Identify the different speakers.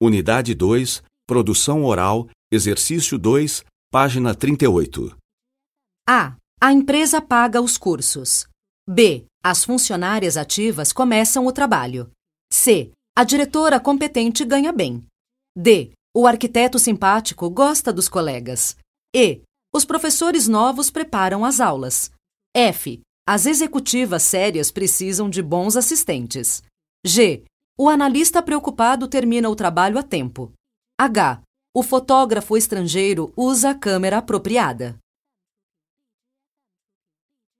Speaker 1: Unidade 2, Produção Oral, Exercício 2, página 38.
Speaker 2: A. A empresa paga os cursos. B. As funcionárias ativas começam o trabalho. C. A diretora competente ganha bem. D. O arquiteto simpático gosta dos colegas. E. Os professores novos preparam as aulas. F. As executivas sérias precisam de bons assistentes. G. O analista preocupado termina o trabalho a tempo. H. O fotógrafo estrangeiro usa a câmera apropriada.